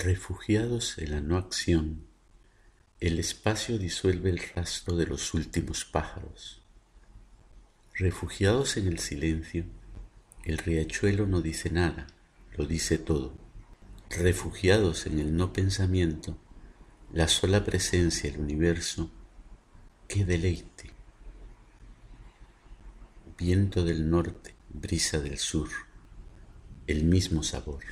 Refugiados en la no acción, el espacio disuelve el rastro de los últimos pájaros. Refugiados en el silencio, el riachuelo no dice nada, lo dice todo. Refugiados en el no pensamiento, la sola presencia del universo, qué deleite. Viento del norte, brisa del sur, el mismo sabor.